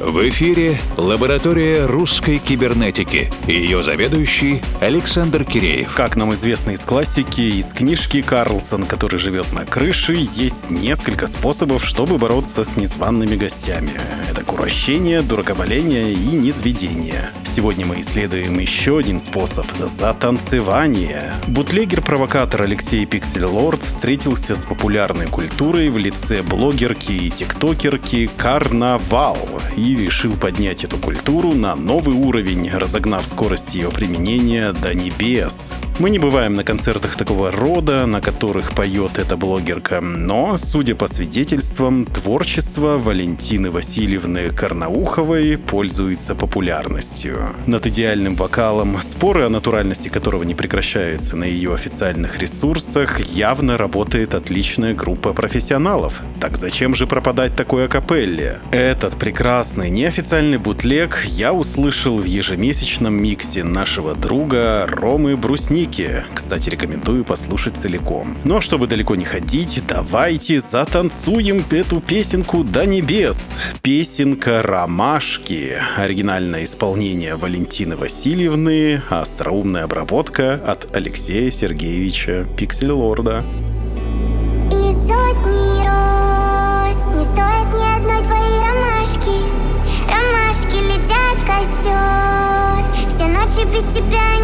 В эфире лаборатория русской кибернетики ее заведующий Александр Киреев. Как нам известно из классики, из книжки Карлсон, который живет на крыше, есть несколько способов, чтобы бороться с незваными гостями. Это курощение, дураковаление и низведение. Сегодня мы исследуем еще один способ — затанцевание. Бутлегер-провокатор Алексей Пиксель-Лорд встретился с популярной культурой в лице блогерки и тиктокерки Карнавал и решил поднять эту культуру на новый уровень, разогнав скорость ее применения до небес. Мы не бываем на концертах такого рода, на которых поет эта блогерка, но, судя по свидетельствам, творчество Валентины Васильевны Карнауховой пользуется популярностью. Над идеальным вокалом, споры о натуральности которого не прекращаются на ее официальных ресурсах, явно работает отличная группа профессионалов. Так зачем же пропадать такой акапелле? Этот прекрасный неофициальный бутлег я услышал в ежемесячном миксе нашего друга Ромы Брусники. Кстати, рекомендую послушать целиком. Но чтобы далеко не ходить, давайте затанцуем эту песенку до небес. Песенка «Ромашки». Оригинальное исполнение Валентины Васильевны, а остроумная обработка от Алексея Сергеевича Пиксель-Лорда. И сотни роз не стоит ни одной твоей ромашки Ромашки летят в костер Все ночи без тебя